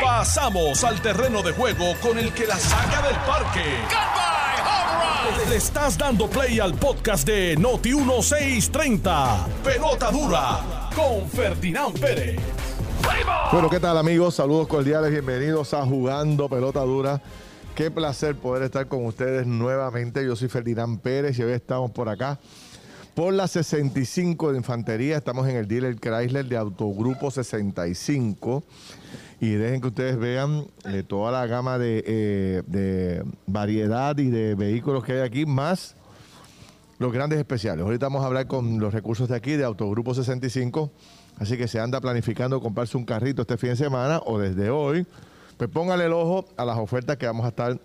Pasamos al terreno de juego con el que la saca del parque. Le estás dando play al podcast de Noti 1630. Pelota dura con Ferdinand Pérez. Bueno, ¿qué tal amigos? Saludos cordiales, bienvenidos a Jugando Pelota Dura. Qué placer poder estar con ustedes nuevamente. Yo soy Ferdinand Pérez y hoy estamos por acá por la 65 de Infantería. Estamos en el dealer Chrysler de Autogrupo 65. Y dejen que ustedes vean eh, toda la gama de, eh, de variedad y de vehículos que hay aquí, más los grandes especiales. Ahorita vamos a hablar con los recursos de aquí, de Autogrupo 65. Así que se anda planificando comprarse un carrito este fin de semana o desde hoy, pues póngale el ojo a las ofertas que vamos a estar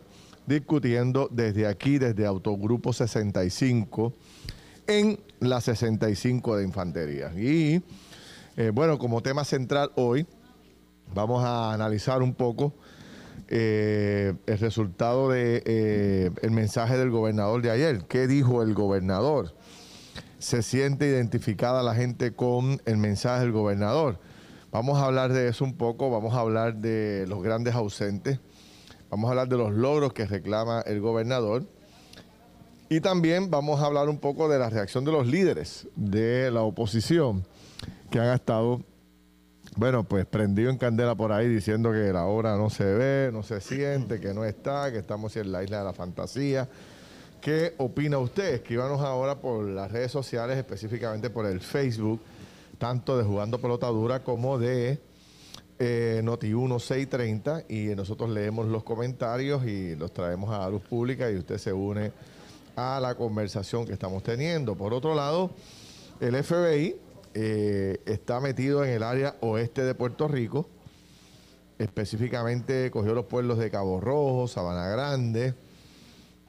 discutiendo desde aquí, desde Autogrupo 65, en la 65 de Infantería. Y eh, bueno, como tema central hoy, vamos a analizar un poco eh, el resultado del de, eh, mensaje del gobernador de ayer. ¿Qué dijo el gobernador? se siente identificada la gente con el mensaje del gobernador. Vamos a hablar de eso un poco, vamos a hablar de los grandes ausentes, vamos a hablar de los logros que reclama el gobernador y también vamos a hablar un poco de la reacción de los líderes de la oposición que han estado, bueno, pues prendido en candela por ahí diciendo que la obra no se ve, no se siente, que no está, que estamos en la isla de la fantasía ¿Qué opina usted? Escríbanos ahora por las redes sociales, específicamente por el Facebook, tanto de Jugando Pelota Dura como de eh, Noti1630 y nosotros leemos los comentarios y los traemos a la luz pública y usted se une a la conversación que estamos teniendo. Por otro lado, el FBI eh, está metido en el área oeste de Puerto Rico, específicamente cogió los pueblos de Cabo Rojo, Sabana Grande,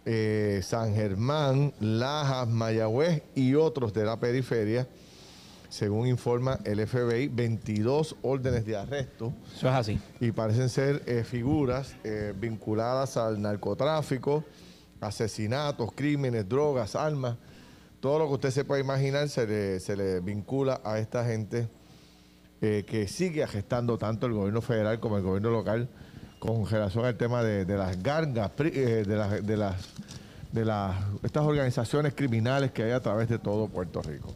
eh, San Germán, Lajas, Mayagüez y otros de la periferia. Según informa el FBI, 22 órdenes de arresto. Eso es así. Y parecen ser eh, figuras vinculadas al narcotráfico, asesinatos, crímenes, drogas, armas. Todo lo que usted se pueda imaginar se le, se le vincula a esta gente que sigue gestando tanto el gobierno federal como el gobierno local con relación al tema de, las gangas, de, las, de, las, de las, estas organizaciones criminales que hay a través de todo Puerto Rico.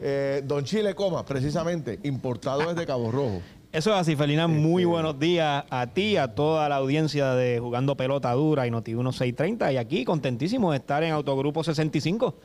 Eh, don Chile Coma, precisamente, importado desde Cabo Rojo. Eso es así, Felina. Muy este, buenos días a ti, a toda la audiencia de Jugando Pelota Dura y Noti 1630. Y aquí, contentísimo de estar en Autogrupo 65.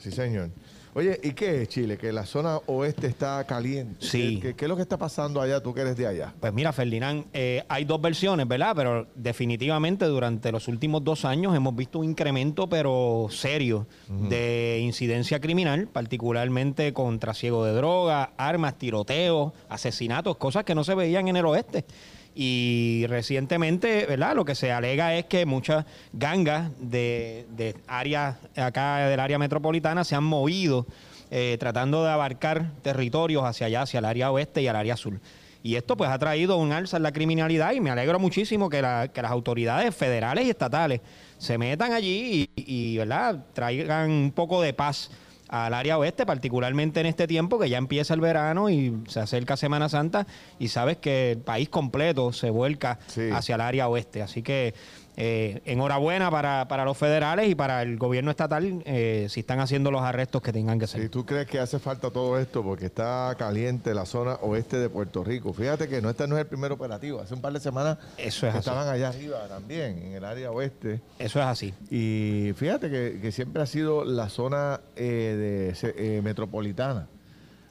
Sí, señor. Oye, ¿y qué es Chile? Que la zona oeste está caliente. Sí. ¿Qué, es lo que está pasando allá, tú que eres de allá? Pues mira, Ferdinand, eh, hay dos versiones, ¿verdad? Pero definitivamente durante los últimos dos años hemos visto un incremento, pero serio, de incidencia criminal, particularmente con trasiego de drogas, armas, tiroteos, asesinatos, cosas que no se veían en el oeste. Y recientemente, ¿verdad? Lo que se alega es que muchas gangas de, de áreas acá del área metropolitana se han movido eh, tratando de abarcar territorios hacia allá, hacia el área oeste y al área sur. Y esto pues ha traído un alza en la criminalidad y me alegro muchísimo que, las autoridades federales y estatales se metan allí y, y ¿verdad? traigan un poco de paz al área oeste, particularmente en este tiempo que ya empieza el verano y se acerca Semana Santa y sabes que el país completo se vuelca hacia el área oeste. Así que eh, enhorabuena para, para, los federales y para el gobierno estatal eh, si están haciendo los arrestos que tengan que hacer. ¿Y tú crees que hace falta todo esto? Porque está caliente la zona oeste de Puerto Rico. Fíjate que no este no es el primer operativo. Hace un par de semanas Eso es estaban allá arriba también, en el área oeste. Eso es así. Y fíjate que, siempre ha sido la zona eh, de, metropolitana,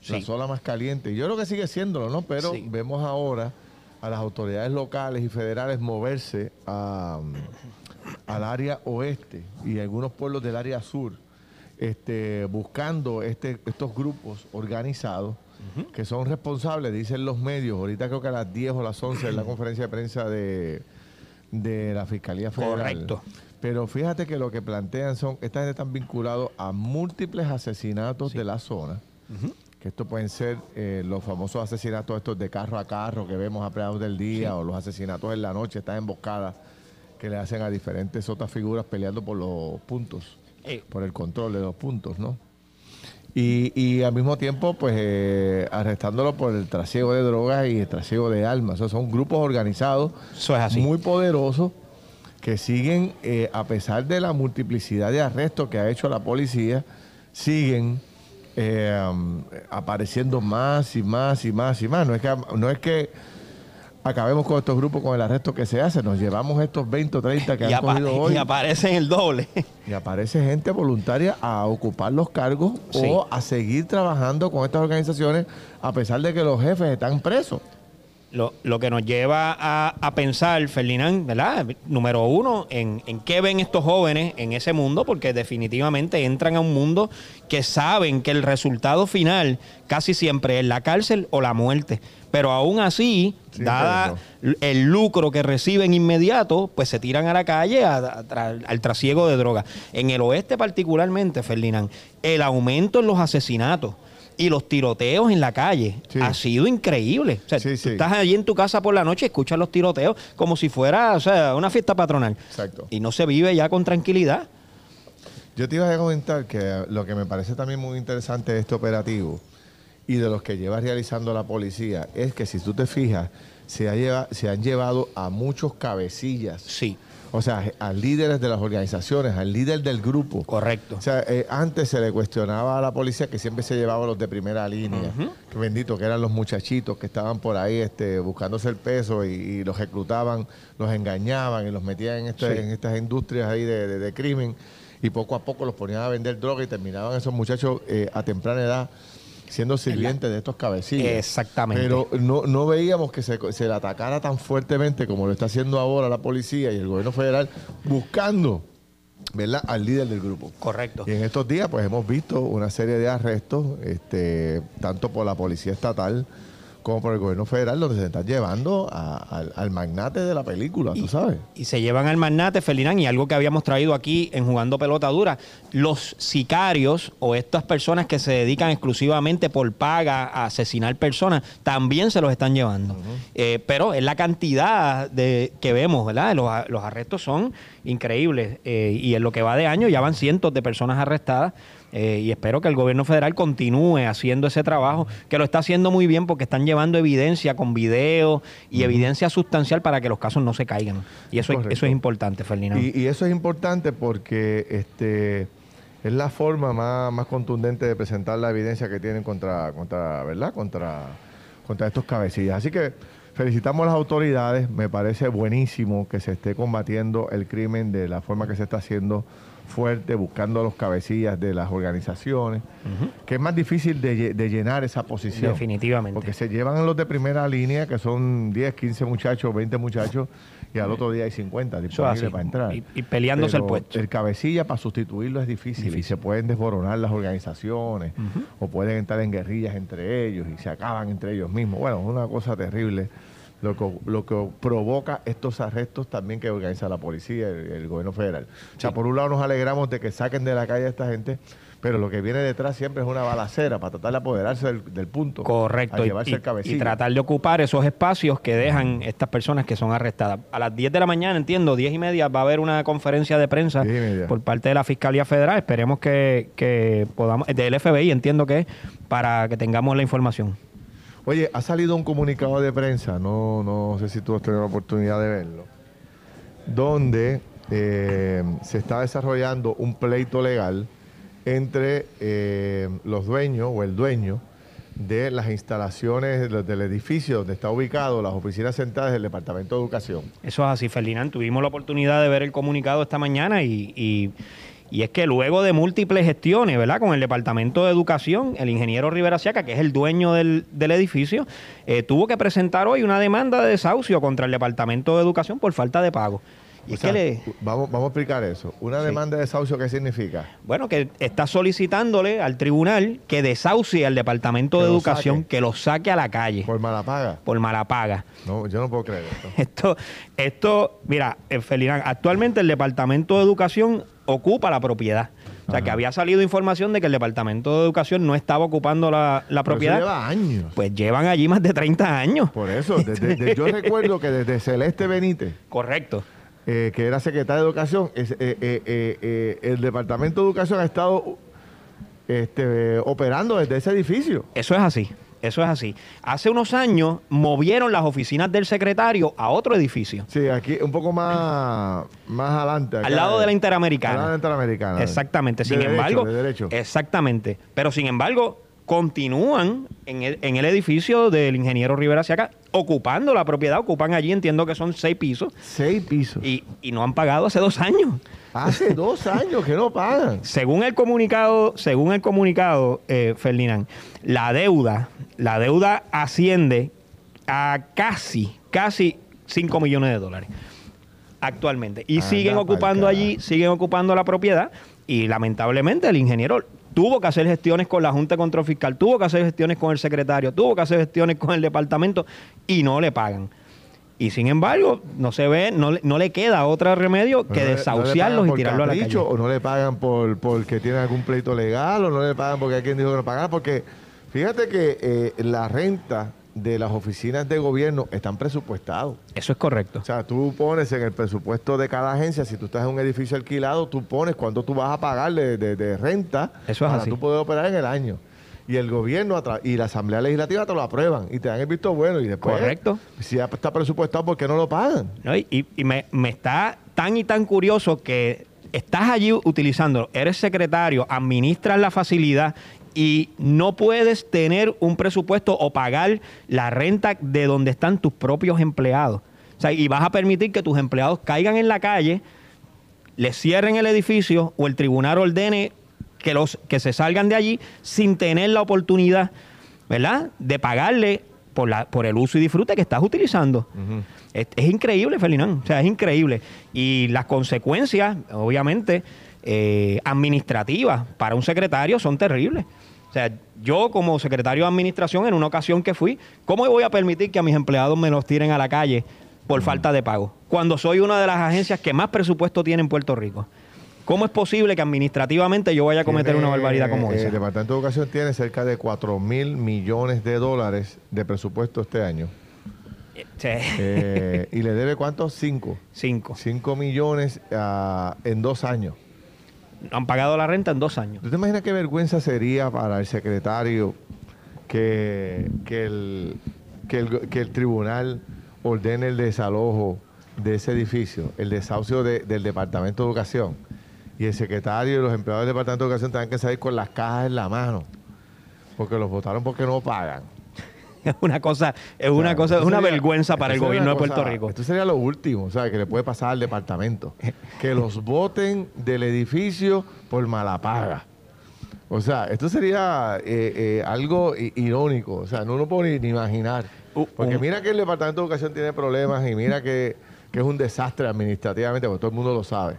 la zona más caliente. Yo creo que sigue siéndolo, ¿no? Pero vemos ahora a las autoridades locales y federales moverse al área oeste y algunos pueblos del área sur, este, buscando este, estos grupos organizados que son responsables, dicen los medios, ahorita creo que a las 10 o las 11 en la conferencia de prensa de, la Fiscalía Federal. Correcto. Pero fíjate que lo que plantean son, esta gente están vinculados a múltiples asesinatos de la zona que esto pueden ser eh, los famosos asesinatos estos de carro a carro que vemos a plegados del día o los asesinatos en la noche, estas emboscadas que le hacen a diferentes otras figuras peleando por los puntos, eh. por el control de los puntos, ¿no? Y, y al mismo tiempo, pues, eh, arrestándolo por el trasiego de drogas y el trasiego de armas. O sea, son grupos organizados Eso es así. muy poderosos que siguen, eh, a pesar de la multiplicidad de arrestos que ha hecho la policía, siguen eh, apareciendo más y más y más y más. No es que, no es que acabemos con estos grupos con el arresto que se hace, nos llevamos estos 20 o 30 que y, han apa- cogido hoy y aparecen el doble. y aparece gente voluntaria a ocupar los cargos Sí. o a seguir trabajando con estas organizaciones a pesar de que los jefes están presos. Lo, lo que nos lleva a, a pensar, Ferdinand, ¿verdad? Número uno, en, en qué ven estos jóvenes en ese mundo, porque definitivamente entran a un mundo que saben que el resultado final casi siempre es la cárcel o la muerte. Pero aún así, Sí, dada el lucro que reciben inmediato, pues se tiran a la calle a- a tra- al trasiego de drogas. En el oeste particularmente, Ferdinand, el aumento en los asesinatos y los tiroteos en la calle Sí. ha sido increíble. O sea, Sí, tú sí. estás allí en tu casa por la noche y escuchas los tiroteos como si fuera o sea, una fiesta patronal. Exacto. Y no se vive ya con tranquilidad. Yo te iba a comentar que lo que me parece también muy interesante de este operativo y de los que lleva realizando la policía es que si tú te fijas, se, ha lleva- se han llevado a muchos cabecillas. Sí, O sea, a líderes de las organizaciones, al líder del grupo. correcto. O sea, eh, antes se le cuestionaba a la policía que siempre se llevaba los de primera línea. Que bendito, que eran los muchachitos que estaban por ahí este, buscándose el peso y, y los reclutaban, los engañaban y los metían en, este- Sí. en estas industrias ahí de, de- de crimen. Y poco a poco los ponían a vender droga y terminaban esos muchachos eh, a temprana edad siendo sirvientes de estos cabecillas. Exactamente. Pero no, no veíamos que se, se le atacara tan fuertemente como lo está haciendo ahora la policía y el gobierno federal buscando ¿verdad? al líder del grupo. Correcto. Y en estos días, pues hemos visto una serie de arrestos, este, tanto por la policía estatal como por el gobierno federal, donde se están llevando a- al, al magnate de la película, tú sabes. Y se llevan al magnate, Ferdinand, y algo que habíamos traído aquí en Jugando Pelota Dura, los sicarios o estas personas que se dedican exclusivamente por paga a asesinar personas, también se los están llevando. Eh, pero es la cantidad de que vemos, ¿verdad? Los, los arrestos son increíbles eh, y en lo que va de año ya van cientos de personas arrestadas. Eh, y espero que el gobierno federal continúe haciendo ese trabajo, que lo está haciendo muy bien porque están llevando evidencia con video y evidencia sustancial para que los casos no se caigan. Y eso, es, eso es importante, Ferdinand. Y, y eso es importante porque este es la forma más, más contundente de presentar la evidencia que tienen contra, contra, ¿verdad? Contra, contra estos cabecillas. Así que felicitamos a las autoridades. Me parece buenísimo que se esté combatiendo el crimen de la forma que se está haciendo fuerte, buscando a los cabecillas de las organizaciones, que es más difícil de, lle- de llenar esa posición. Definitivamente. Porque se llevan los de primera línea, que son 10, 15 muchachos, 20 muchachos, y al otro día hay 50 Eso es disponibles para entrar. Y- y peleándose el puesto. El cabecilla para sustituirlo es difícil, y se pueden desboronar las organizaciones o pueden entrar en guerrillas entre ellos y se acaban entre ellos mismos. Bueno, es una cosa terrible lo que, lo que provoca estos arrestos también que organiza la policía, el, el gobierno federal. O sea, por un lado nos alegramos de que saquen de la calle a esta gente, pero lo que viene detrás siempre es una balacera para tratar de apoderarse del, del punto. Correcto. Y, llevarse y- el cabecilla. y tratar de ocupar esos espacios que dejan estas personas que son arrestadas. A las 10 de la mañana, entiendo, 10 y media, va a haber una conferencia de prensa 10 y media. por parte de la Fiscalía Federal. Esperemos que, que podamos, del FBI, entiendo que para que tengamos la información. Oye, ha salido un comunicado de prensa, no, no sé si tú has tenido la oportunidad de verlo, donde eh, se está desarrollando un pleito legal entre eh, los dueños o el dueño de las instalaciones del, edificio donde está ubicado las oficinas centrales del Departamento de Educación. Eso es así, Ferdinand. Tuvimos la oportunidad de ver el comunicado esta mañana y- y es que luego de múltiples gestiones, ¿verdad? Con el Departamento de Educación, el ingeniero Rivera Siaca, que es el dueño del, del edificio, eh, tuvo que presentar hoy una demanda de desahucio contra el Departamento de Educación por falta de pago. Y es sea, que le, vamos, vamos a explicar eso. Una Sí. demanda de desahucio, ¿qué significa? bueno, que está solicitándole al tribunal que desahucie al Departamento Que de Educación, saque. que lo saque a la calle Por mala paga. por mala paga. No, yo no puedo creer esto. Esto, esto, mira, eh, Ferdinand, actualmente el Departamento de Educación ocupa la propiedad. O sea, que había salido información de que el Departamento de Educación no estaba ocupando la, la Pero eso propiedad. lleva años. Pues llevan allí más de 30 años. Por eso, desde- yo recuerdo que desde Celeste Benítez, Correcto. eh, que era secretaria de Educación, es- eh, eh, el Departamento de Educación ha estado este, operando desde ese edificio. Eso es así. Eso es así. Hace unos años movieron las oficinas del secretario a otro edificio. Sí, aquí un poco más, más adelante. al lado de la Interamericana. Al lado de la Interamericana. Exactamente. Sin De derecho, embargo, de derecho. exactamente. Pero sin embargo, continúan en el, en el edificio del ingeniero Rivera Siaca, ocupando la propiedad, ocupan allí, entiendo que son seis pisos, Seis pisos. y, y no han pagado hace dos años. Hace dos años que no pagan. Según el comunicado, según el comunicado, eh, Ferdinand, la deuda, la deuda asciende a casi, casi 5 millones de dólares actualmente. Y Anda siguen ocupando allí, siguen ocupando la propiedad y lamentablemente el ingeniero tuvo que hacer gestiones con la Junta de Control Fiscal, tuvo que hacer gestiones con el secretario, tuvo que hacer gestiones con el departamento y no le pagan. Y sin embargo, no se ve, no, le- no le queda otro remedio que No le- desahuciarlos y por tirarlos a la calle. O no le pagan por porque tiene algún pleito legal, o no le pagan porque hay quien dijo que no pagara. Porque fíjate que eh, la renta de las oficinas de gobierno están presupuestados. Eso es correcto. O sea, tú pones en el presupuesto de cada agencia, si tú estás en un edificio alquilado, tú pones cuánto tú vas a pagar de, de- de renta Eso es para así. tú poder operar en el año. Y el gobierno a y la Asamblea Legislativa te lo aprueban y te dan el visto bueno. Y después, Correcto. si ya está presupuestado, ¿por qué no lo pagan? ¿no? Y, me, me está tan y tan curioso que estás allí utilizando, eres secretario, administras la facilidad y no puedes tener un presupuesto o pagar la renta de donde están tus propios empleados. O sea, y vas a permitir que tus empleados caigan en la calle, les cierren el edificio o el tribunal ordene que, los, que se salgan de allí sin tener la oportunidad, ¿verdad?, de pagarle por, la, por el uso y disfrute que estás utilizando. es, es increíble, Ferdinand. O sea, es increíble. Y las consecuencias, obviamente, eh, administrativas para un secretario son terribles. O sea, yo como secretario de administración, en una ocasión que fui, ¿cómo voy a permitir que a mis empleados me los tiren a la calle por falta de pago? Cuando soy una de las agencias que más presupuesto tiene en Puerto Rico. ¿Cómo es posible que administrativamente yo vaya a cometer una barbaridad como eh, esa? El Departamento de Educación tiene cerca de 4 mil millones de dólares de presupuesto este año. Sí. Eh, ¿Y le debe cuántos? Cinco. Cinco. 5 millones ah, en dos años. Han pagado la renta en dos años. ¿Tú te imaginas qué vergüenza sería para el secretario que, que, el, que, el, que el tribunal ordene el desalojo de ese edificio, el desahucio de- del Departamento de Educación, y el secretario y los empleados del Departamento de Educación tengan que salir con las cajas en la mano, porque los votaron porque no pagan? Es una cosa, es O sea, una cosa, es una sería- vergüenza para el gobierno de Puerto cosa- Rico. Esto sería lo último, ¿sabes? Que le puede pasar al departamento. Que los voten del edificio por mala paga. O sea, esto sería eh, eh, algo irónico. O sea, no lo puedo ni, ni imaginar. U- Porque un- mira que el Departamento de Educación tiene problemas y mira que, que es un desastre administrativamente, porque todo el mundo lo sabe.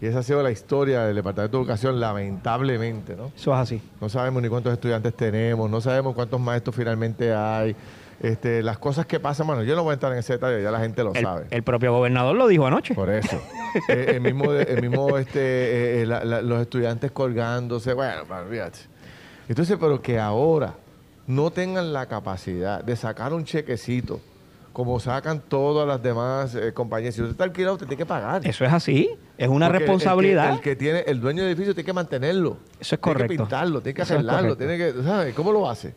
Y esa ha sido la historia del Departamento de Educación, lamentablemente, ¿no? Eso es así. No sabemos ni cuántos estudiantes tenemos, no sabemos cuántos maestros finalmente hay. Este, las cosas que pasan, bueno, yo no voy a entrar en ese detalle, ya la gente lo El, sabe. el propio gobernador lo dijo anoche. Por eso. Eh, el mismo, el mismo este, eh, eh, la- la- los estudiantes colgándose, bueno, olvídate. Entonces, pero que ahora no tengan la capacidad de sacar un chequecito, como sacan todas las demás eh, compañías. Si usted está alquilado, usted tiene que pagar. Eso es así. Es una Porque el que- responsabilidad. El que, tiene, el dueño del edificio tiene que mantenerlo. Eso es Tiene que correcto. pintarlo, tiene que Eso arreglarlo, correcto. tiene que, ¿sabes? ¿Cómo lo hace?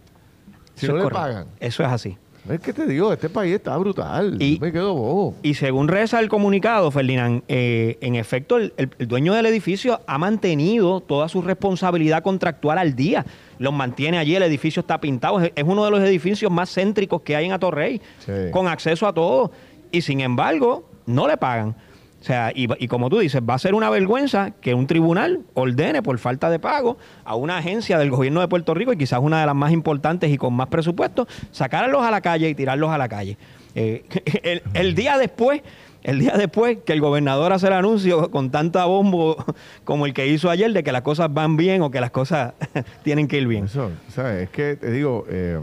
Si Eso no le correcto. pagan. Eso es así. Es que te digo, este país está brutal. Y- Yo me quedo bobo. Y según reza el comunicado, Ferdinand, eh, en efecto, el, el- el dueño del edificio ha mantenido toda su responsabilidad contractual al día. Los mantiene allí, el edificio está pintado. Es, es uno de los edificios más céntricos que hay en Atorrey, Sí. con acceso a todo. Y sin embargo, no le pagan. O sea, y, y como tú dices, va a ser una vergüenza que un tribunal ordene por falta de pago a una agencia del gobierno de Puerto Rico y quizás una de las más importantes y con más presupuesto, sacarlos a la calle y tirarlos a la calle. Eh, el, día después, el día después que el gobernador hace el anuncio con tanta bombo como el que hizo ayer de que las cosas van bien o que las cosas tienen que ir bien. Eso, ¿sabes? Es que te digo, eh,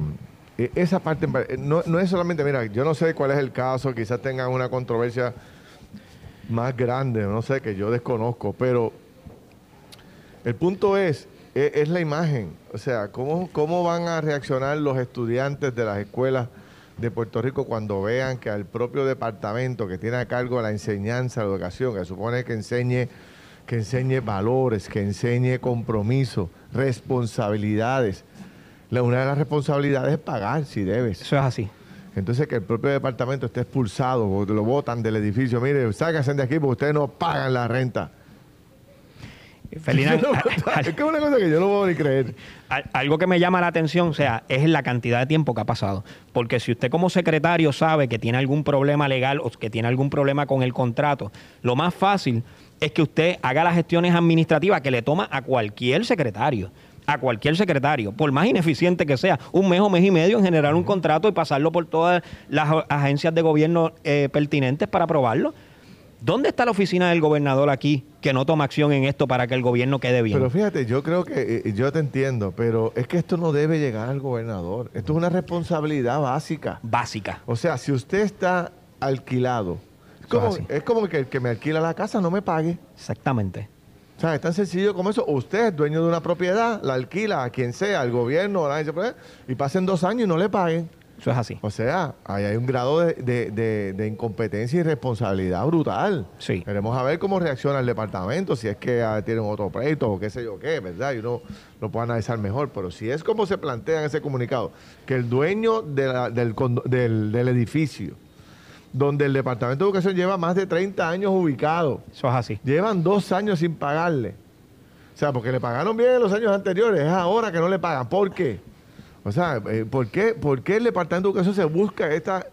eh, esa parte, eh, no, no es solamente, mira, yo no sé cuál es el caso, quizás tengan una controversia más grande, no sé, que yo desconozco, pero el punto es, e- es, la imagen, o sea, ¿cómo, ¿cómo van a reaccionar los estudiantes de las escuelas de Puerto Rico cuando vean que al propio departamento que tiene a cargo la enseñanza, la educación, que supone que enseñe que enseñe valores, que enseñe compromiso, responsabilidades. La, una de las responsabilidades es pagar si debes. Eso es así. Entonces que el propio departamento esté expulsado o lo botan del edificio. Mire, sáquense de aquí porque ustedes no pagan la renta. Ferdinand, es que es una cosa que yo no puedo ni creer. Al- Algo que me llama la atención, o sea, es la cantidad de tiempo que ha pasado. Porque si usted como secretario sabe que tiene algún problema legal o que tiene algún problema con el contrato, lo más fácil es que usted haga las gestiones administrativas que le toma a cualquier secretario. A cualquier secretario, por más ineficiente que sea, un mes o mes y medio en generar un contrato y pasarlo por todas las agencias de gobierno eh, pertinentes para aprobarlo. ¿Dónde está la oficina del gobernador aquí que no toma acción en esto para que el gobierno quede bien? Pero fíjate, yo creo que eh, yo te entiendo, pero es que esto no debe llegar al gobernador. Esto es una responsabilidad básica. Básica. O sea, si usted está alquilado, es como, es como que el que me alquila la casa no me pague. Exactamente. O sea, es tan sencillo como eso. Usted es dueño de una propiedad, la alquila a quien sea, al gobierno, a la agencia, pues, y pasen dos años y no le paguen. Eso es así. O sea, ahí hay un grado de, de- de- de incompetencia y responsabilidad brutal. Sí. Queremos a ver cómo reacciona el departamento, si es que ah, tienen otro pleito o qué sé yo qué, ¿verdad? Y uno lo puede analizar mejor. Pero si es como se plantea en ese comunicado, que el dueño de la- del, del- del edificio, donde el Departamento de Educación lleva más de 30 años ubicado, Eso es así. llevan dos años sin pagarle. O sea, porque le pagaron bien en los años anteriores, es ahora que no le pagan. ¿Por qué? O sea, eh, ¿por qué, por qué el Departamento de Educación se busca esta,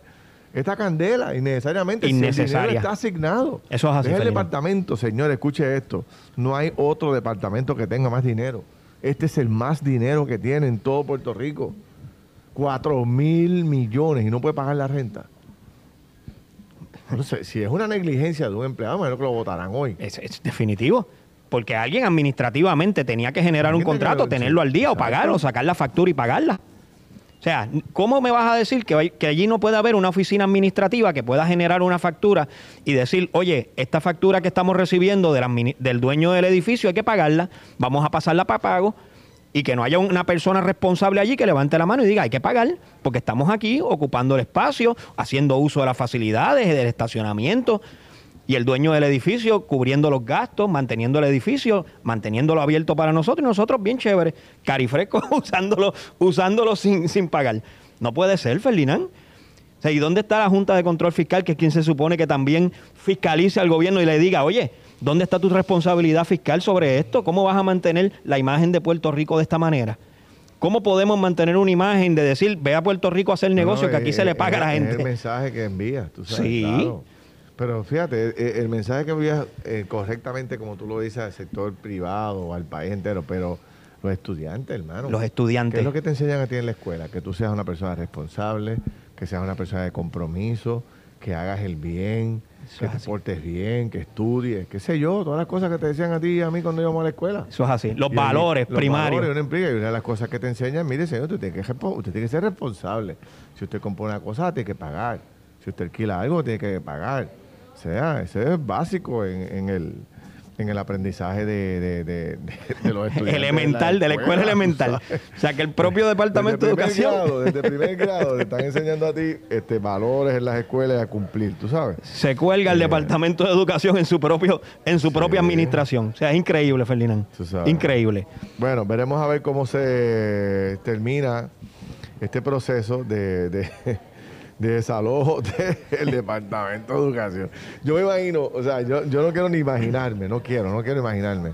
esta candela innecesariamente? Si el Innecesaria. dinero está asignado. Eso es así, el Ferdinand. departamento, señor, escuche esto. No hay otro departamento que tenga más dinero. Este es el más dinero que tiene en todo Puerto Rico. Cuatro mil millones y no puede pagar la renta. No sé, si es una negligencia de un empleado, me imagino que lo votarán hoy. Es, es definitivo. Porque alguien administrativamente tenía que generar un contrato, tenerlo al día o pagarlo, sacar la factura y pagarla. O sea, ¿cómo me vas a decir que, que allí no puede haber una oficina administrativa que pueda generar una factura y decir, oye, esta factura que estamos recibiendo del, del dueño del edificio hay que pagarla, vamos a pasarla para pago y que no haya una persona responsable allí que levante la mano y diga, hay que pagar, porque estamos aquí ocupando el espacio, haciendo uso de las facilidades, del estacionamiento, y el dueño del edificio cubriendo los gastos, manteniendo el edificio, manteniéndolo abierto para nosotros y nosotros bien chévere, carifresco, usándolo, usándolo sin, sin pagar. No puede ser, Ferdinand. ¿y dónde está la Junta de Control Fiscal, que es quien se supone que también fiscalice al gobierno y le diga, oye, ¿dónde está tu responsabilidad fiscal sobre esto? ¿Cómo vas a mantener la imagen de Puerto Rico de esta manera? ¿Cómo podemos mantener una imagen de decir, ve a Puerto Rico a hacer negocio, No, que aquí eh, se le eh, paga a la es gente? el mensaje que envías, tú sabes. Sí. claro. Pero fíjate, eh, el mensaje que envías eh, correctamente, como tú lo dices, al sector privado, al país entero, pero los estudiantes, hermano. Los estudiantes. ¿Qué es lo que te enseñan a ti en la escuela? Que tú seas una persona responsable, que seas una persona de compromiso, que hagas el bien, Eso que te así. portes bien, que estudies, qué sé yo, todas las cosas que te decían a ti y a mí cuando íbamos a la escuela. Eso es así. Los Y ahí, valores los primarios. valores, una y una de las cosas que te enseñan, mire, señor, usted tiene, que, usted tiene que ser responsable. Si usted compra una cosa, tiene que pagar. Si usted alquila algo, tiene que pagar. O sea, eso es básico en, en el, en el aprendizaje de, de- de- de- de los estudiantes. elemental, de la escuela elemental. O sea, que el propio Departamento de Desde Educación grado, desde primer grado, te están enseñando a ti este, valores en las escuelas a cumplir, tú sabes. se cuelga el Eh. Departamento de Educación en su propio en su propia administración. O sea, es increíble, Ferdinand. Tú sabes. Increíble. Bueno, veremos a ver cómo se termina este proceso de, de, de desalojo del Departamento de Educación. Yo me imagino, o sea, yo, yo no quiero ni imaginarme, no quiero, no quiero imaginarme.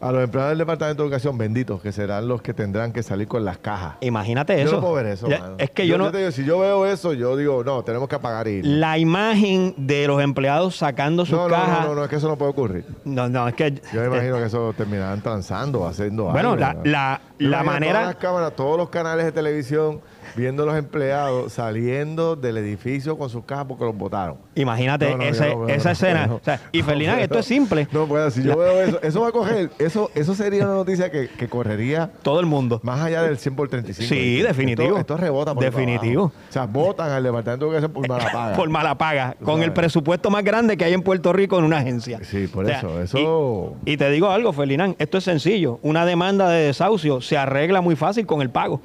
A los empleados del Departamento de Educación, benditos, que serán los que tendrán que salir con las cajas. Imagínate Yo eso. no puedo ver eso, Ya, mano. Es que yo, no. te digo, si yo veo eso, yo digo, no, tenemos que apagar y ir. La imagen de los empleados sacando sus No, no, cajas. no, no, no, es que eso no puede ocurrir. No, no, es que. Yo me imagino que eso terminarán transando, haciendo Bueno, algo. la- la- Yo la manera- Todas las cámaras, todos los canales de televisión, viendo a los empleados saliendo del edificio con sus cajas porque los votaron. Imagínate No, no, ese- yo no, esa escena. no. O sea, y Ferdinand, esto es simple. No puedo, si yo veo eso, eso va a coger, eso, eso sería una noticia que, que correría Todo el mundo. más allá del 100 por 35. Sí, Esto- definitivo. Esto, rebota por Definitivo. O sea, votan al departamento de educación por mala paga. Por mala paga, con sabes. el presupuesto más grande que hay en Puerto Rico en una agencia. Sí, por O sea, eso, eso- Y, y te digo algo, Ferdinand, esto es sencillo. Una demanda de desahucio se arregla muy fácil con el pago.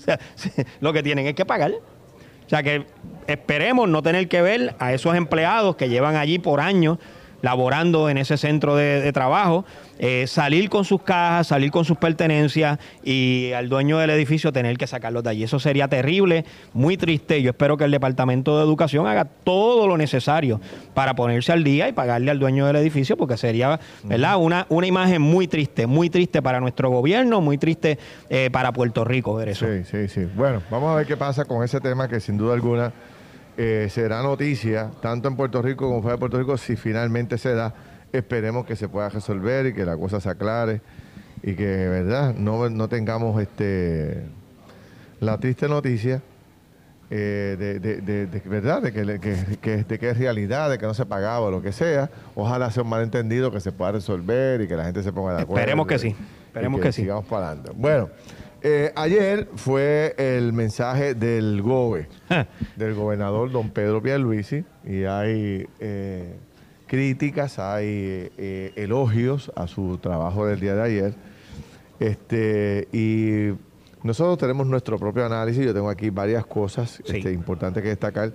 sea, lo que tienen es que pagar. O sea que esperemos no tener que ver a esos empleados que llevan allí por años laborando en ese centro de, trabajo, eh, salir con sus cajas, salir con sus pertenencias y al dueño del edificio tener que sacarlos de allí. Eso sería terrible, muy triste. Yo espero que el Departamento de Educación haga todo lo necesario para ponerse al día y pagarle al dueño del edificio, porque sería ¿verdad? Una, una imagen muy triste, muy triste para nuestro gobierno, muy triste eh, para Puerto Rico ver eso. Sí, sí, sí. Bueno, vamos a ver qué pasa con ese tema que sin duda alguna eh, será noticia, tanto en Puerto Rico como fuera de Puerto Rico, si finalmente se da. Esperemos que se pueda resolver y que la cosa se aclare y que, ¿verdad?, no, no tengamos este la triste noticia eh, de, verdad de que, de que es realidad de que no se pagaba o lo que sea ojalá sea un malentendido que se pueda resolver y que la gente se ponga de acuerdo esperemos que sí esperemos que, sí sigamos para adelante bueno eh, ayer fue el mensaje del GOBE, del gobernador don Pedro Pierluisi, y hay eh, críticas, hay eh, elogios a su trabajo del día de ayer. Este, y nosotros tenemos nuestro propio análisis, yo tengo aquí varias cosas este, importantes que destacar.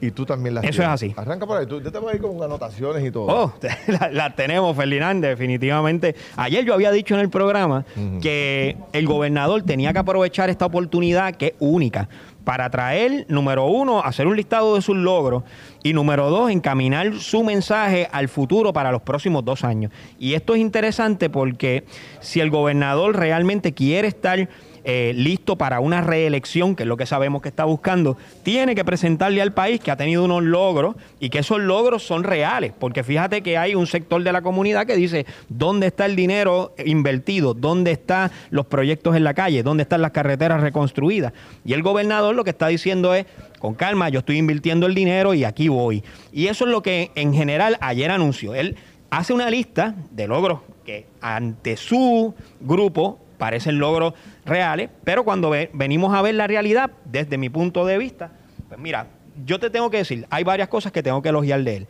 Y tú también las Eso es así. Arranca por ahí. Tú, yo te voy a ir con anotaciones y todo. Oh, las tenemos, Ferdinand, definitivamente. Ayer yo había dicho en el programa que el gobernador tenía que aprovechar esta oportunidad que es única para traer, número uno, hacer un listado de sus logros y número dos, encaminar su mensaje al futuro para los próximos dos años. Y esto es interesante porque si el gobernador realmente quiere estar eh, listo para una reelección, que es lo que sabemos que está buscando, tiene que presentarle al país que ha tenido unos logros y que esos logros son reales, porque fíjate que hay un sector de la comunidad que dice, ¿dónde está el dinero invertido? ¿Dónde están los proyectos en la calle? ¿Dónde están las carreteras reconstruidas? Y el gobernador lo que está diciendo es, con calma, yo estoy invirtiendo el dinero y aquí voy. Y eso es lo que en general ayer anunció. Él hace una lista de logros que ante su grupo parecen logros reales, pero cuando venimos a ver la realidad, desde mi punto de vista, pues mira, yo te tengo que decir, hay varias cosas que tengo que elogiar de él.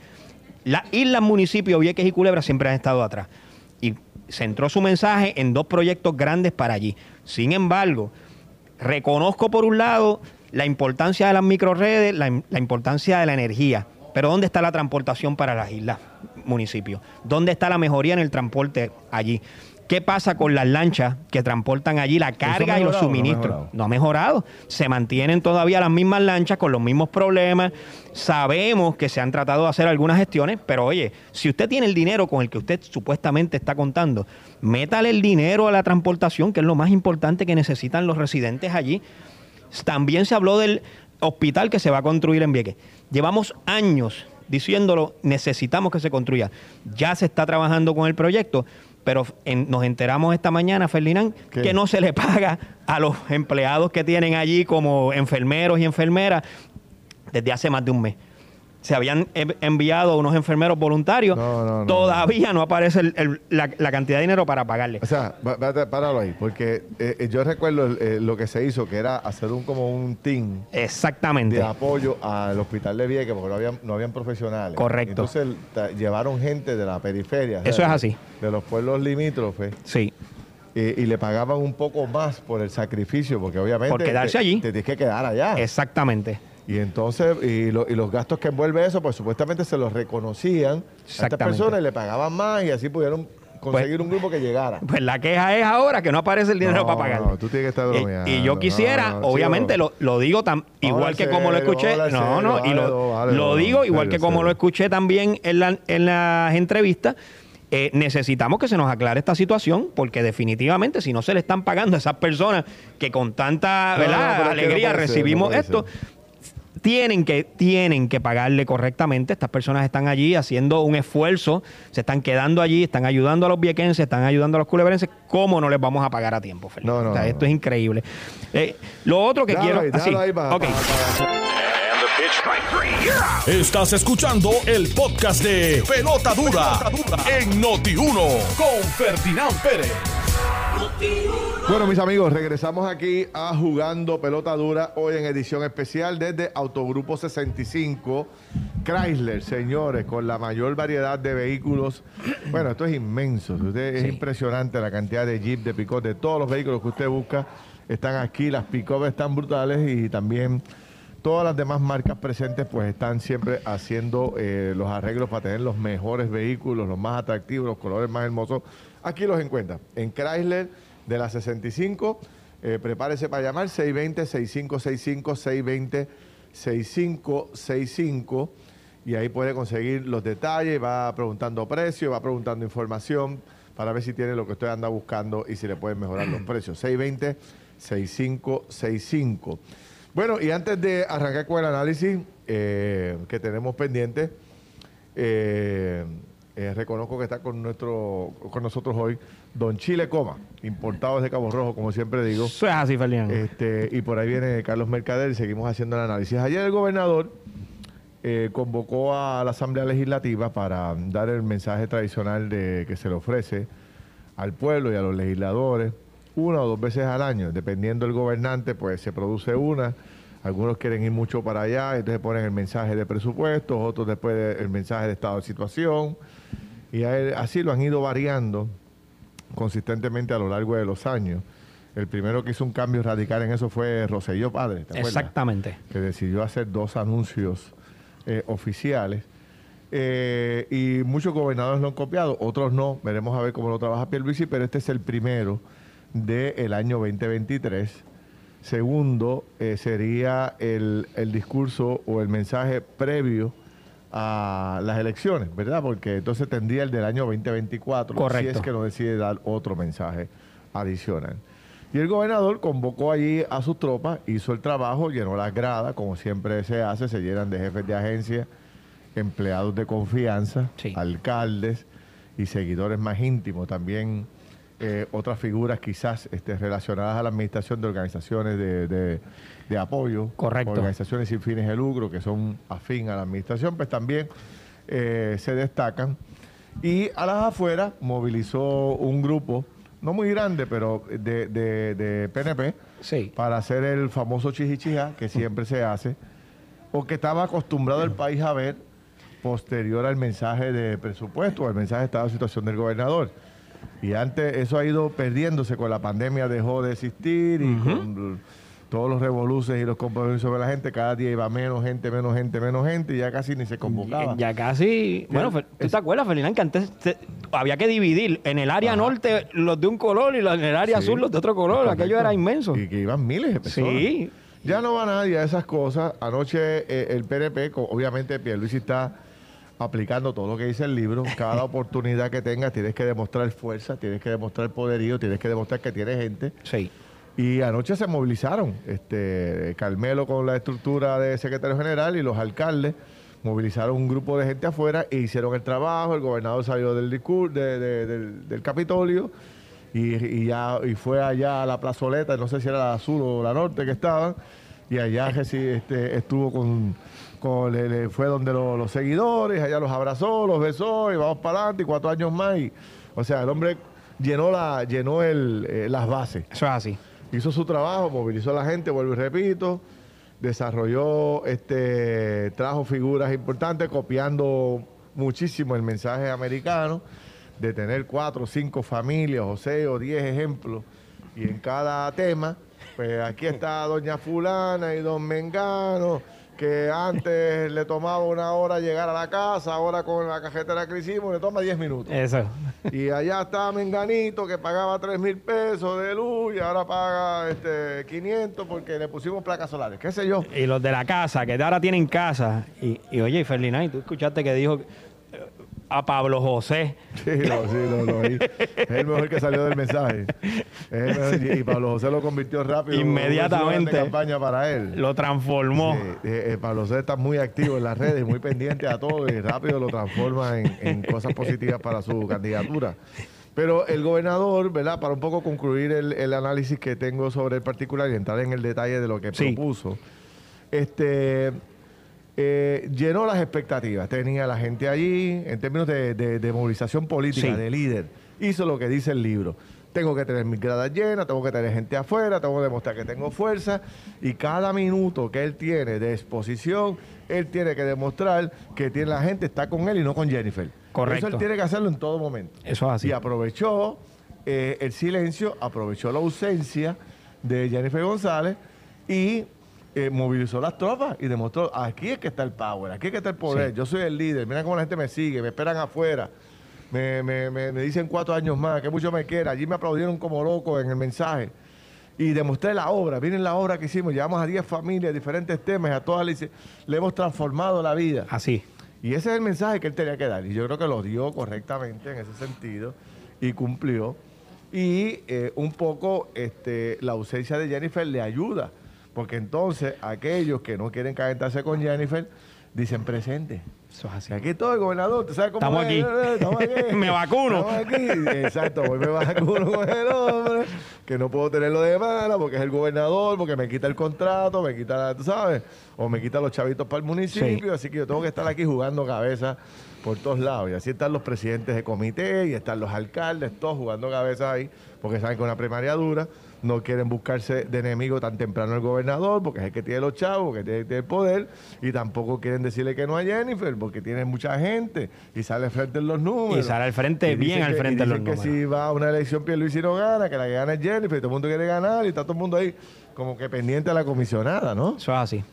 Las islas, municipios, Vieques y Culebra siempre han estado atrás. Y centró su mensaje en dos proyectos grandes para allí. Sin embargo, reconozco por un lado la importancia de las microredes, la, la importancia de la energía. Pero ¿dónde está la transportación para las islas, municipios? ¿Dónde está la mejoría en el transporte allí? ¿Qué pasa con las lanchas que transportan allí la carga y los suministros? No ha, mejorado. Se mantienen todavía las mismas lanchas con los mismos problemas. Sabemos que se han tratado de hacer algunas gestiones, pero oye, si usted tiene el dinero con el que usted supuestamente está contando, métale el dinero a la transportación, que es lo más importante que necesitan los residentes allí. También se habló del hospital que se va a construir en Vieques. Llevamos años diciéndolo, necesitamos que se construya. Ya se está trabajando con el proyecto pero nos enteramos esta mañana, Ferdinand, que no se le paga a los empleados que tienen allí como enfermeros y enfermeras desde hace más de un mes se habían enviado unos enfermeros voluntarios. Todavía no aparece la, cantidad de dinero para pagarle. O sea, páralo ahí, porque eh, eh, yo recuerdo eh, lo que se hizo, que era hacer un como un team. Exactamente. De apoyo al hospital de Vieques, porque no habían, no habían profesionales. Correcto. Entonces llevaron gente de la periferia. Eso es así. De los pueblos limítrofes. Sí. Y, le pagaban un poco más por el sacrificio, porque obviamente... Por quedarse allí. Te tienes que quedar allá. Exactamente. Y entonces, y, los gastos que envuelve eso, pues supuestamente se los reconocían a estas personas y le pagaban más y así pudieron conseguir pues, un grupo que llegara. Pues la queja es ahora que no aparece el dinero para pagar. No, tú tienes que estar bromeando. Y, yo quisiera, obviamente, lo, digo tan, igual que como lo escuché. No, no, y lo, digo igual que como lo escuché también en, la, en las entrevistas. Eh, necesitamos que se nos aclare esta situación porque definitivamente si no se le están pagando a esas personas que con tanta alegría recibimos esto, tienen que, tienen que pagarle correctamente. Estas personas están allí haciendo un esfuerzo, se están quedando allí, están ayudando a los viequenses, están ayudando a los culebrenses. ¿Cómo no les vamos a pagar a tiempo, Fernando? esto es increíble. Eh, lo otro que quiero. así, Estás escuchando el podcast de Pelota Dura, en Noti1 con Ferdinand Pérez. Bueno, mis amigos, regresamos aquí a Jugando Pelota Dura, hoy en edición especial desde Autogrupo 65, Chrysler, señores, con la mayor variedad de vehículos. Bueno, esto es inmenso, es impresionante la cantidad de Jeep, de pick de todos los vehículos que usted busca están aquí, las pick están brutales y también Todas las demás marcas presentes pues están siempre haciendo eh, los arreglos para tener los mejores vehículos, los más atractivos, los colores más hermosos. Aquí los encuentra. En Chrysler de la 65, eh, prepárese para llamar 620-6565, 620-6565 y ahí puede conseguir los detalles, va preguntando precios, va preguntando información para ver si tiene lo que usted anda buscando y si le pueden mejorar los precios. 620-6565. Bueno, y antes de arrancar con el análisis eh, que tenemos pendiente, eh, eh, reconozco que está con nuestro con nosotros hoy Don Chile Coma, importado desde Cabo Rojo, como siempre digo. Eso es así, Ferdinand. Este, y por ahí viene Carlos Mercader y seguimos haciendo el análisis. Ayer el gobernador convocó a la Asamblea Legislativa para dar el mensaje tradicional de que se le ofrece al pueblo y a los legisladores una o dos veces al año, dependiendo del gobernante, pues se produce una. Algunos quieren ir mucho para allá, entonces ponen el mensaje de presupuestos, otros después el mensaje de estado de situación. Y así lo han ido variando consistentemente a lo largo de los años. El primero que hizo un cambio radical en eso fue Roselló Padre, ¿te Exactamente. Que decidió hacer dos anuncios eh, oficiales. Eh, y muchos gobernadores lo han copiado, otros no. Veremos a ver cómo lo trabaja Pierluisi, pero este es el primero del año 2023. Segundo, eh, sería el, discurso o el mensaje previo a las elecciones, ¿verdad? Porque entonces tendría el del año 2024, Correcto. si es que no decide dar otro mensaje adicional. Y el gobernador convocó allí a sus tropas, hizo el trabajo, llenó las gradas, como siempre se hace, se llenan de jefes de agencia, empleados de confianza, alcaldes y seguidores más íntimos también eh, otras figuras quizás este, relacionadas a la administración de organizaciones de, apoyo, Correcto. organizaciones sin fines de lucro que son afín a la administración, pues también eh, se destacan. Y a las afueras movilizó un grupo, no muy grande, pero de, de PNP, para hacer el famoso chichichija que siempre se hace, o que estaba acostumbrado el país a ver posterior al mensaje de presupuesto, al mensaje de estado de situación del gobernador. Y antes eso ha ido perdiéndose con la pandemia, dejó de existir y con todos los revoluces y los compromisos sobre la gente, cada día iba menos gente, menos gente, menos gente y ya casi ni se convocaba. Ya, casi. bueno, ¿tú te acuerdas, Ferdinand, que antes había que dividir en el área norte los de un color y en el área sur los de otro color? Aquello era inmenso. Y que iban miles de personas. Sí. Ya no va nadie a esas cosas. Anoche eh, el PNP, obviamente Pierluisi está aplicando todo lo que dice el libro. Cada oportunidad que tengas tienes que demostrar fuerza, tienes que demostrar poderío, tienes que demostrar que tienes gente. Sí. Y anoche se movilizaron, este Carmelo con la estructura de secretario general y los alcaldes movilizaron un grupo de gente afuera e hicieron el trabajo. El gobernador salió del discurso, del, Capitolio y, ya y fue allá a la plazoleta, no sé si era la azul o la norte que estaban, y allá este, estuvo con fue donde los seguidores, allá los abrazó, los besó y vamos para adelante y cuatro años más. o sea, el hombre llenó, la, llenó el, eh, las bases. Eso es así. Hizo su trabajo, movilizó a la gente, vuelvo y repito, desarrolló, este, trajo figuras importantes, copiando muchísimo el mensaje americano de tener cuatro cinco familias, o seis o diez ejemplos, y en cada tema, pues aquí está doña fulana y don Mengano, que antes le tomaba una hora llegar a la casa, ahora con la cajetera que hicimos le toma 10 minutos. Eso. Y allá está Menganito que pagaba 3 mil pesos de luz y ahora paga este 500 porque le pusimos placas solares, qué sé yo. Y los de la casa, que ahora tienen casa. Y, y oye, Ferdinand, tú escuchaste que dijo a Pablo José. Sí, lo, sí, Es el mejor que salió del mensaje. y Pablo José lo convirtió rápido. Inmediatamente. campaña para él. Lo transformó. Eh, eh, Pablo José está muy activo en las redes, muy pendiente a todo y rápido lo transforma en, cosas positivas para su candidatura. Pero el gobernador, ¿verdad? Para un poco concluir el, análisis que tengo sobre el particular y entrar en el detalle de lo que propuso. Este, eh, llenó las expectativas. Tenía la gente allí, en términos de, movilización política, de líder. Hizo lo que dice el libro. Tengo que tener mis gradas llenas, tengo que tener gente afuera, tengo que demostrar que tengo fuerza. Y cada minuto que él tiene de exposición, él tiene que demostrar que tiene, la gente está con él y no con Jennifer. Correcto. Eso él tiene que hacerlo en todo momento. Eso es así. Y aprovechó eh, el silencio, aprovechó la ausencia de Jennifer González y eh, movilizó las tropas y demostró, aquí es que está el power, aquí es que está el poder, yo soy el líder, mira cómo la gente me sigue, me esperan afuera, me, me, me, dicen cuatro años más, que mucho me quiera, allí me aplaudieron como loco en el mensaje. Y demostré la obra, miren la obra que hicimos, llevamos a 10 familias, diferentes temas, a todas le, le hemos transformado la vida. Así. Y ese es el mensaje que él tenía que dar. Y yo creo que lo dio correctamente en ese sentido y cumplió. Y eh, un poco este, la ausencia de Jennifer le ayuda porque entonces aquellos que no quieren calentarse con Jennifer dicen presente. Eso es así. Aquí estoy, gobernador. ¿Tú sabes cómo Estamos aquí. Estamos aquí. me vacuno. Estamos aquí. Exacto, voy me vacuno con el hombre, que no puedo tenerlo de mala porque es el gobernador, porque me quita el contrato, me quita, tú sabes, o me quita los chavitos para el municipio. Así que yo tengo que estar aquí jugando cabeza por todos lados. Y así están los presidentes de comité y están los alcaldes, todos jugando cabeza ahí, porque saben que una primaria dura no quieren buscarse de enemigo tan temprano el gobernador, porque es el que tiene los chavos, que tiene, el poder, y tampoco quieren decirle que no a Jennifer, porque tiene mucha gente, y sale al frente en los números. Y sale al frente, bien al frente en los números. que si va a una elección Pierluisi no gana, que la que gana es Jennifer, y todo el mundo quiere ganar, y está todo el mundo ahí como que pendiente a la comisionada, ¿no? Eso es así.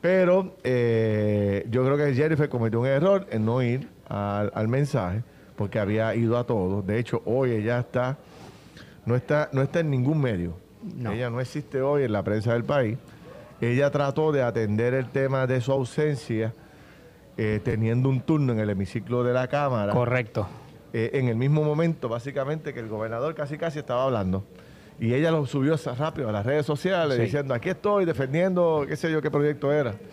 Pero eh, yo creo que Jennifer cometió un error en no ir al, al mensaje, porque había ido a todos. De hecho, hoy ella está no está, no está en ningún medio. Ella no existe hoy en la prensa del país. Ella trató de atender el tema de su ausencia eh, teniendo un turno en el hemiciclo de la Cámara. Correcto. Eh, en el mismo momento, básicamente, que el gobernador casi casi estaba hablando. Y ella lo subió rápido a las redes sociales diciendo, aquí estoy defendiendo, qué sé yo, qué proyecto era.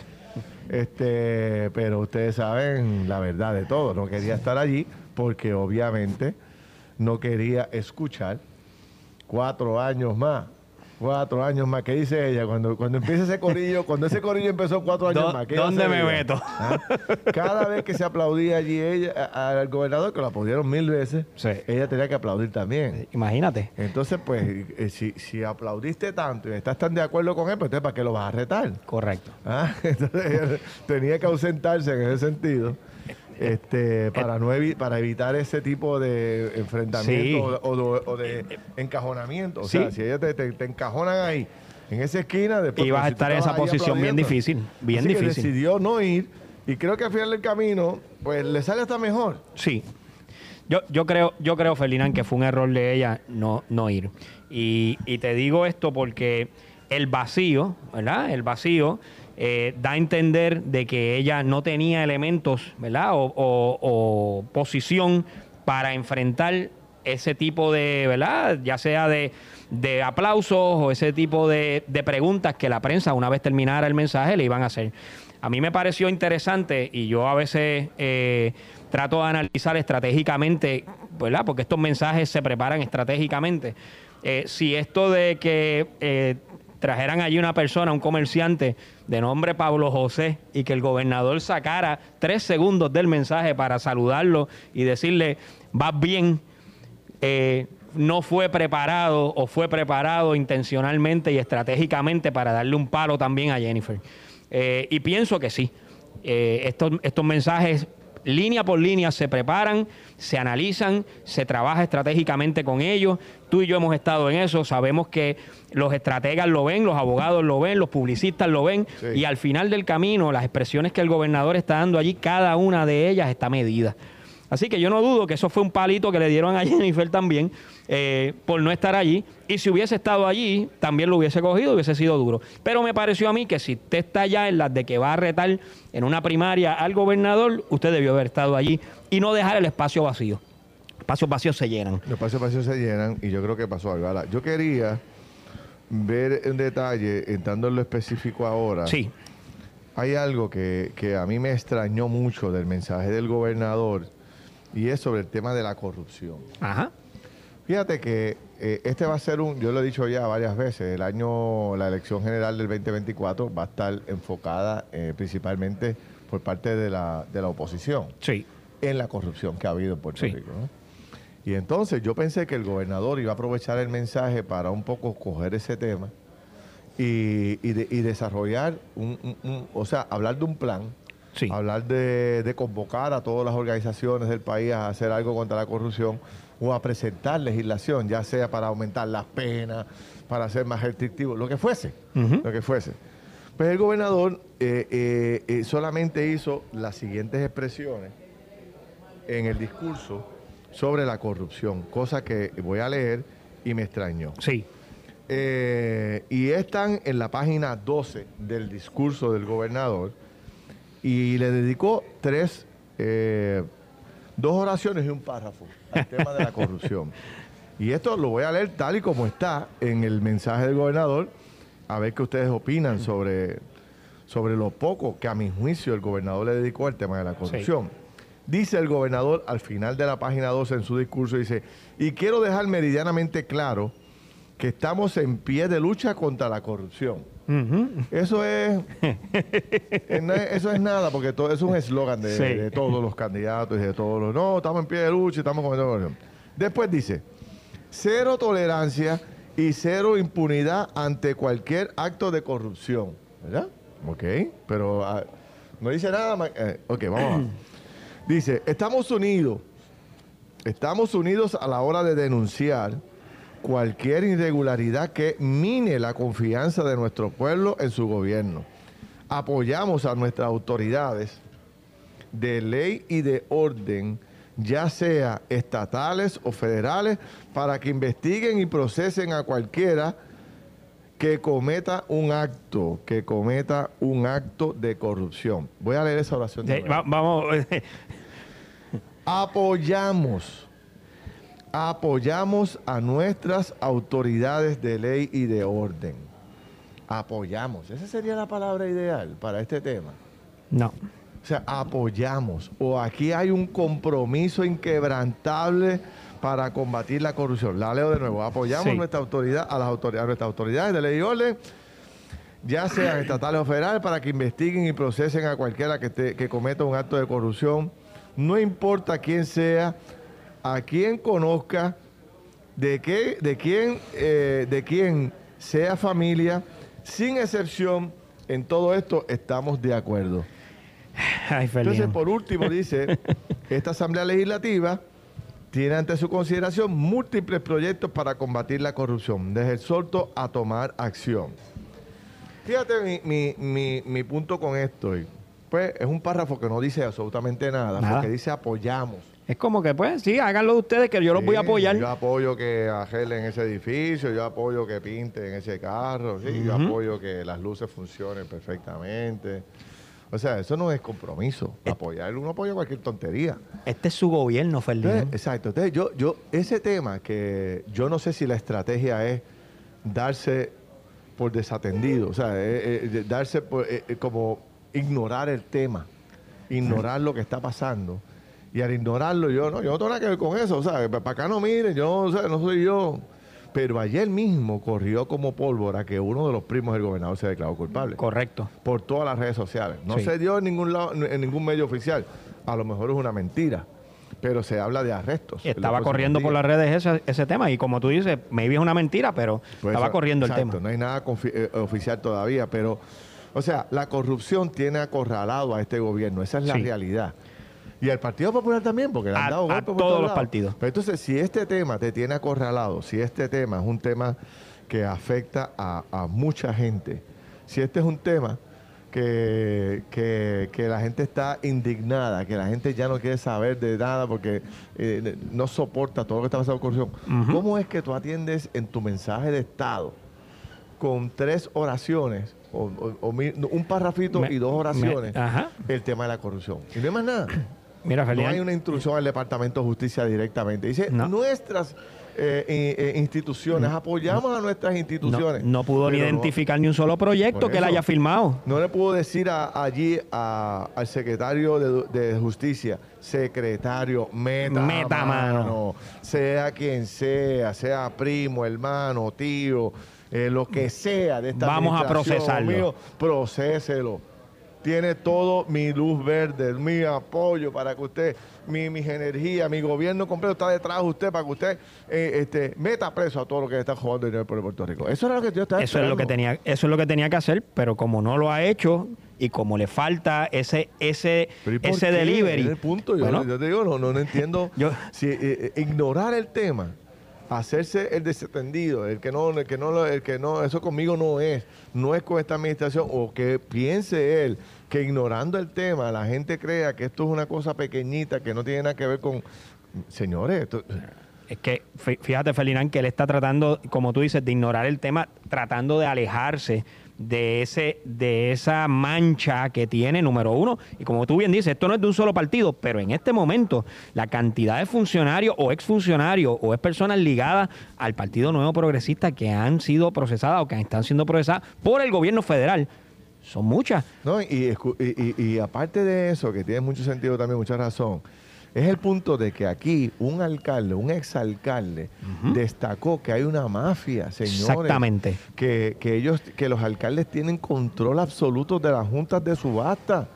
Este, pero ustedes saben la verdad de todo. No quería estar allí porque obviamente no quería escuchar cuatro años más. Cuatro años más. ¿Qué dice ella? Cuando, cuando empieza ese corillo, cuando ese corillo empezó cuatro años más. ¿Dónde me meto? ¿Ah? Cada vez que se aplaudía allí ella, al gobernador, que lo aplaudieron mil veces, ella tenía que aplaudir también. Imagínate. Entonces, pues, eh, si, si aplaudiste tanto y estás tan de acuerdo con él, pues entonces, ¿para qué lo vas a retar? Correcto. ¿Ah? Entonces, ella tenía que ausentarse en ese sentido este, para, no para evitar ese tipo de enfrentamiento o, de encajonamiento. O sea, si ellos te, encajonan ahí, en esa esquina, después... Y vas a pues, estar en esa posición bien difícil, bien difícil. decidió no ir y creo que al final del camino, pues le sale hasta mejor. Sí. Yo, yo creo, yo creo, Ferdinand, que fue un error de ella no, no ir. Y, y te digo esto porque el vacío, ¿verdad? El vacío eh, da a entender de que ella no tenía elementos, ¿verdad? O, posición para enfrentar ese tipo de, ¿verdad? Ya sea de, aplausos o ese tipo de, preguntas que la prensa, una vez terminara el mensaje, le iban a hacer. A mí me pareció interesante y yo a veces eh, trato de analizar estratégicamente, ¿verdad? Porque estos mensajes se preparan estratégicamente. Eh, si esto de que trajeran allí una persona, un comerciante de nombre Pablo José, y que el gobernador sacara tres segundos del mensaje para saludarlo y decirle, vas bien, eh, no fue preparado o fue preparado intencionalmente y estratégicamente para darle un palo también a Jennifer. Eh, y pienso que sí. Eh, estos, estos mensajes línea por línea se preparan, se analizan, se trabaja estratégicamente con ellos. Tú y yo hemos estado en eso, sabemos que los estrategas lo ven, los abogados lo ven, los publicistas lo ven, y al final del camino, las expresiones que el gobernador está dando allí, cada una de ellas está medida. Así que yo no dudo que eso fue un palito que le dieron a Jennifer también eh, por no estar allí. Y si hubiese estado allí, también lo hubiese cogido, hubiese sido duro. Pero me pareció a mí que si usted está ya en las de que va a retar en una primaria al gobernador, usted debió haber estado allí y no dejar el espacio vacío. Espacios vacíos se llenan. Los espacios vacíos se llenan y yo creo que pasó algo. yo quería ver en detalle, entrando en lo específico ahora. Sí. Hay algo que, que a mí me extrañó mucho del mensaje del gobernador y es sobre el tema de la corrupción. Ajá. Fíjate que eh, este va a ser un, yo lo he dicho ya varias veces, el año, la elección general del 2024 va a estar enfocada eh, principalmente por parte de la, de la oposición. Sí. En la corrupción que ha habido en Puerto Rico. Y entonces yo pensé que el gobernador iba a aprovechar el mensaje para un poco coger ese tema y, desarrollar un, o sea, hablar de un plan Hablar de, convocar a todas las organizaciones del país a hacer algo contra la corrupción o a presentar legislación, ya sea para aumentar las penas, para ser más restrictivo, lo que fuese, lo que fuese. Pues el gobernador eh, eh, eh, solamente hizo las siguientes expresiones en el discurso sobre la corrupción, cosa que voy a leer y me extrañó. Sí. Y están en la página 12 del discurso del gobernador y le dedicó tres, eh, dos oraciones y un párrafo al tema de la corrupción. Y esto lo voy a leer tal y como está en el mensaje del gobernador, a ver qué ustedes opinan sobre, sobre lo poco que a mi juicio el gobernador le dedicó al tema de la corrupción. Dice el gobernador al final de la página 12 en su discurso, dice, y quiero dejar meridianamente claro que estamos en pie de lucha contra la corrupción. Eso es, eso es nada, porque todo es un eslogan de, Sí. de todos los candidatos y de todos los. No, estamos en pie de lucha, y estamos cometiendo corrupción. Después dice, cero tolerancia y cero impunidad ante cualquier acto de corrupción. ¿Verdad? Ok, pero ah, no dice nada más. eh, ok, vamos a. Dice, estamos unidos, estamos unidos a la hora de denunciar cualquier irregularidad que mine la confianza de nuestro pueblo en su gobierno. Apoyamos a nuestras autoridades de ley y de orden, ya sea estatales o federales, para que investiguen y procesen a cualquiera que cometa un acto, que cometa un acto de corrupción. Voy a leer esa oración. de nuevo. va- vamos. Apoyamos, apoyamos a nuestras autoridades de ley y de orden. Apoyamos. Esa sería la palabra ideal para este tema. no. O sea, apoyamos. O aquí hay un compromiso inquebrantable para combatir la corrupción. La leo de nuevo. Apoyamos Sí. nuestra autoridad, a, las autoridades, a nuestras autoridades de ley y orden, ya sean estatales o federales, para que investiguen y procesen a cualquiera que, cometa un acto de corrupción. No importa quién sea, a quien conozca, de, qué, de, quién, eh, de quién sea familia, sin excepción, en todo esto estamos de acuerdo. Ay, Entonces, por último, dice, esta Asamblea Legislativa tiene ante su consideración múltiples proyectos para combatir la corrupción. Desde el solto a tomar acción. Fíjate mi, mi- mi- mi punto con esto. Pues es un párrafo que no dice absolutamente nada, Nada. porque dice apoyamos. Es como que, pues, sí, háganlo ustedes, que yo los voy a apoyar. Yo apoyo que arreglen ese edificio, yo apoyo que pinten ese carro, sí, yo apoyo que las luces funcionen perfectamente. O sea, eso no es compromiso. Apoyar, uno apoya cualquier tontería. Este es su gobierno, Entonces, Ferdinand. exacto. Entonces, yo, yo, ese tema que yo no sé si la estrategia es darse por desatendido, o sea, eh, eh, darse por, eh, eh, como ignorar el tema, ignorar lo que está pasando. Y al ignorarlo, yo no, yo no tengo nada que ver con eso, o sea, para acá no miren, yo o sea, no soy yo. Pero ayer mismo corrió como pólvora que uno de los primos del gobernador se declaró culpable Correcto. por todas las redes sociales. No Sí. se dio en ningún lado, en ningún medio oficial. A lo mejor es una mentira, pero se habla de arrestos. Estaba corriendo por las redes ese, ese tema y como tú dices, maybe es una mentira, pero Pues estaba eso- corriendo el tema. No hay nada eh, oficial todavía, pero, o sea, la corrupción tiene acorralado a este gobierno. Esa es la Sí. realidad. Y al Partido Popular también, porque le han A- dado a golpes por todos los partidos. Pero entonces, si este tema te tiene acorralado, si este tema es un tema que afecta a, a mucha gente, si este es un tema que, que- que la gente está indignada, que la gente ya no quiere saber de nada porque eh, no soporta todo lo que está pasando con corrupción, ¿cómo es que tú atiendes en tu mensaje de Estado con tres oraciones, o, o- o un parrafito Me- y dos oraciones, me- ajá. el tema de la corrupción? Y no hay más nada. Mira, No hay una instrucción al Departamento de Justicia directamente. Dice, No. nuestras eh, eh, eh, instituciones, apoyamos a nuestras no, instituciones. no pudo ni no- identificar ni un solo proyecto que él haya firmado. No le pudo decir a- allí a- al secretario de, de Justicia, secretario, meta, Meta mano, mano. sea quien sea, sea primo, hermano, tío, eh, lo que sea de esta Vamos a procesarlo. mío, procéselo. Tiene todo mi luz verde, mi apoyo para que usted, mi, mis energías, mi gobierno completo está detrás de usted para que usted eh, este, meta preso a todo lo que está jugando dinero por Puerto Rico. Eso era lo que yo estaba Eso es lo que tenía, eso es lo que tenía que hacer, pero como no lo ha hecho y como le falta ese, ese, Pero ¿y por ese qué? delivery. El punto. Yo, bueno, yo te digo, no, no, no entiendo. Yo- si, eh, eh, ignorar el tema hacerse el desatendido, el que no, el que no, el que no, eso conmigo no es, no es con esta administración, o que piense él que ignorando el tema la gente crea que esto es una cosa pequeñita que no tiene nada que ver con, señores, esto, es que fíjate, Ferdinand, que él está tratando, como tú dices, de ignorar el tema, tratando de alejarse de ese de esa mancha que tiene número uno. Y como tú bien dices esto no es de un solo partido pero en este momento la cantidad de funcionarios o exfuncionarios o es personas ligadas al Partido Nuevo Progresista que han sido procesadas o que están siendo procesadas por el gobierno federal son muchas. No y, y, y aparte de eso que tiene mucho sentido también mucha razón es el punto de que aquí un alcalde, un exalcalde, destacó que hay una mafia, señores. Exactamente. Que, que, ellos, que los alcaldes tienen control absoluto de las juntas de subasta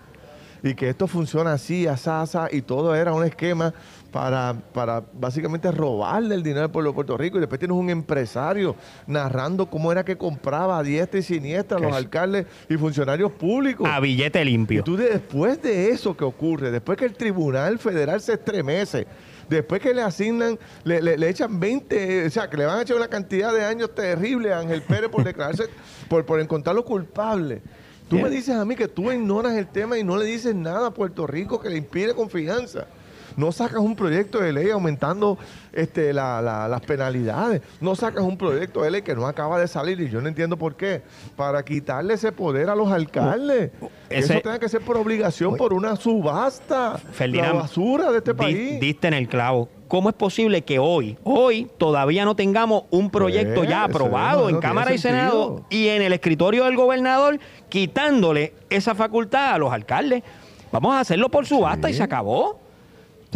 y que esto funciona así, asasa, y todo era un esquema para, para básicamente robarle el dinero al pueblo de Puerto Rico. Y después tienes un empresario narrando cómo era que compraba a diestra y siniestra a los alcaldes y funcionarios públicos. A billete limpio. Y tú después de eso que ocurre, después que el Tribunal Federal se estremece, después que le asignan, le, le, echan 20, o sea, que le van a echar una cantidad de años terrible a Ángel Pérez por declararse, por, por encontrarlo culpable. Tú me dices a mí que tú ignoras el tema y no le dices nada a Puerto Rico que le impide confianza. No sacas un proyecto de ley aumentando este, las penalidades. No sacas un proyecto de ley que no acaba de salir y yo no entiendo por qué. Para quitarle ese poder a los alcaldes. Eso tenga que ser por obligación, por una subasta. la basura de este país. Diste en el clavo. ¿Cómo es posible que hoy, hoy todavía no tengamos un proyecto ya pues, aprobado en Cámara y Senado y en el escritorio del gobernador quitándole esa facultad a los alcaldes? Vamos a hacerlo por subasta y se acabó.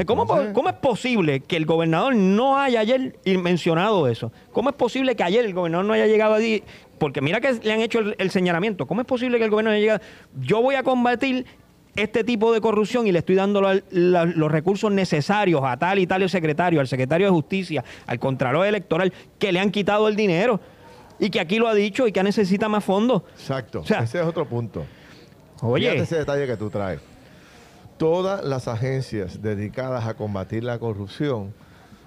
¿Cómo, ¿Cómo, es posible que el gobernador no haya ayer mencionado eso? ¿Cómo es posible que ayer el gobernador no haya llegado allí? Porque mira que le han hecho el, señalamiento. ¿Cómo es posible que el gobernador haya llegado? Yo voy a combatir este tipo de corrupción y le estoy dando los recursos necesarios a tal y tal secretario, al secretario de Justicia, al Contralor Electoral, que le han quitado el dinero y que aquí lo ha dicho y que necesita más fondos. Exacto. ese es otro punto. Oye. Fíjate ese detalle que tú traes. Todas las agencias dedicadas a combatir la corrupción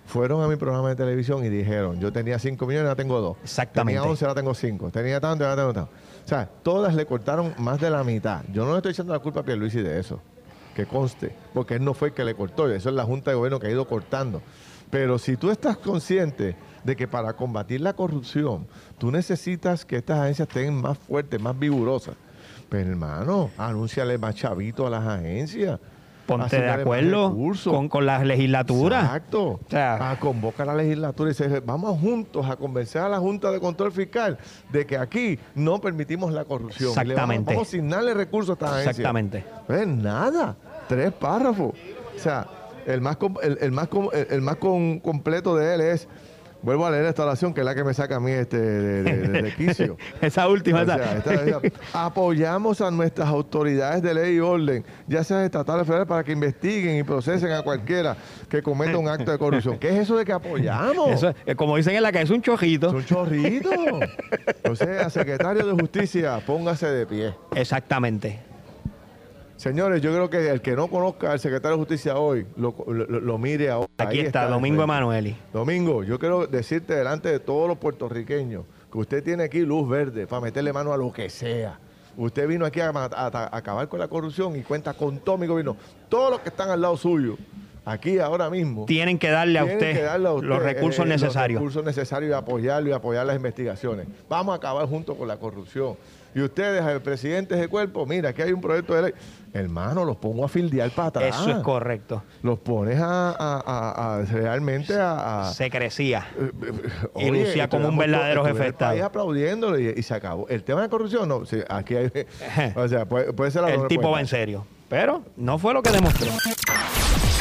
fueron a mi programa de televisión y dijeron, yo tenía 5 millones, ahora tengo 2. Exactamente. Tenía 11, ahora tengo 5. Tenía tanto, ahora tengo tanto. O sea, todas le cortaron más de la mitad. Yo no le estoy echando la culpa a Pierluisi de eso, que conste, porque él no fue el que le cortó, eso es la Junta de Gobierno que ha ido cortando. Pero si tú estás consciente de que para combatir la corrupción, tú necesitas que estas agencias estén más fuertes, más vigorosas. Pero pues, hermano, anúnciale más chavito a las agencias. Ponte de acuerdo con, con las legislaturas. Exacto. O sea, a convocar a la legislatura y decir, vamos juntos a convencer a la Junta de Control Fiscal de que aquí no permitimos la corrupción. Exactamente. vamos, a asignarle recursos a esta agencia. Exactamente. Pues nada, tres párrafos. O sea, el más, el, más, el, más completo de él es Vuelvo a leer esta oración que es la que me saca a mí este de, quicio. Esa última. apoyamos a nuestras autoridades de ley y orden, ya sean estatales o federales, para que investiguen y procesen a cualquiera que cometa un acto de corrupción. ¿Qué es eso de que apoyamos? Eso, como dicen en la calle, es un chorrito. Es un chorrito. o sea, secretario de Justicia, póngase de pie. Exactamente. Señores, yo creo que el que no conozca al secretario de Justicia hoy, lo, mire ahora. Aquí está, Domingo Emanueli. Domingo, yo quiero decirte delante de todos los puertorriqueños que usted tiene aquí luz verde para meterle mano a lo que sea. Usted vino aquí a, acabar con la corrupción y cuenta con todo mi gobierno. Todos los que están al lado suyo, aquí ahora mismo. Tienen que darle a, usted, los recursos necesarios. Los recursos necesarios y apoyarlo y apoyar las investigaciones. Vamos a acabar junto con la corrupción y ustedes, el presidente de cuerpo, mira, aquí hay un proyecto de ley. Hermano, los pongo a fildear para atrás. Eso es correcto. Los pones a, realmente a, Se crecía. Eh, eh, y lucía como un verdadero jefe de Estado. Ahí aplaudiéndole y, se acabó. El tema de corrupción, no, aquí hay. o sea, puede, ser la El tipo va en serio. Pero no fue lo que demostró.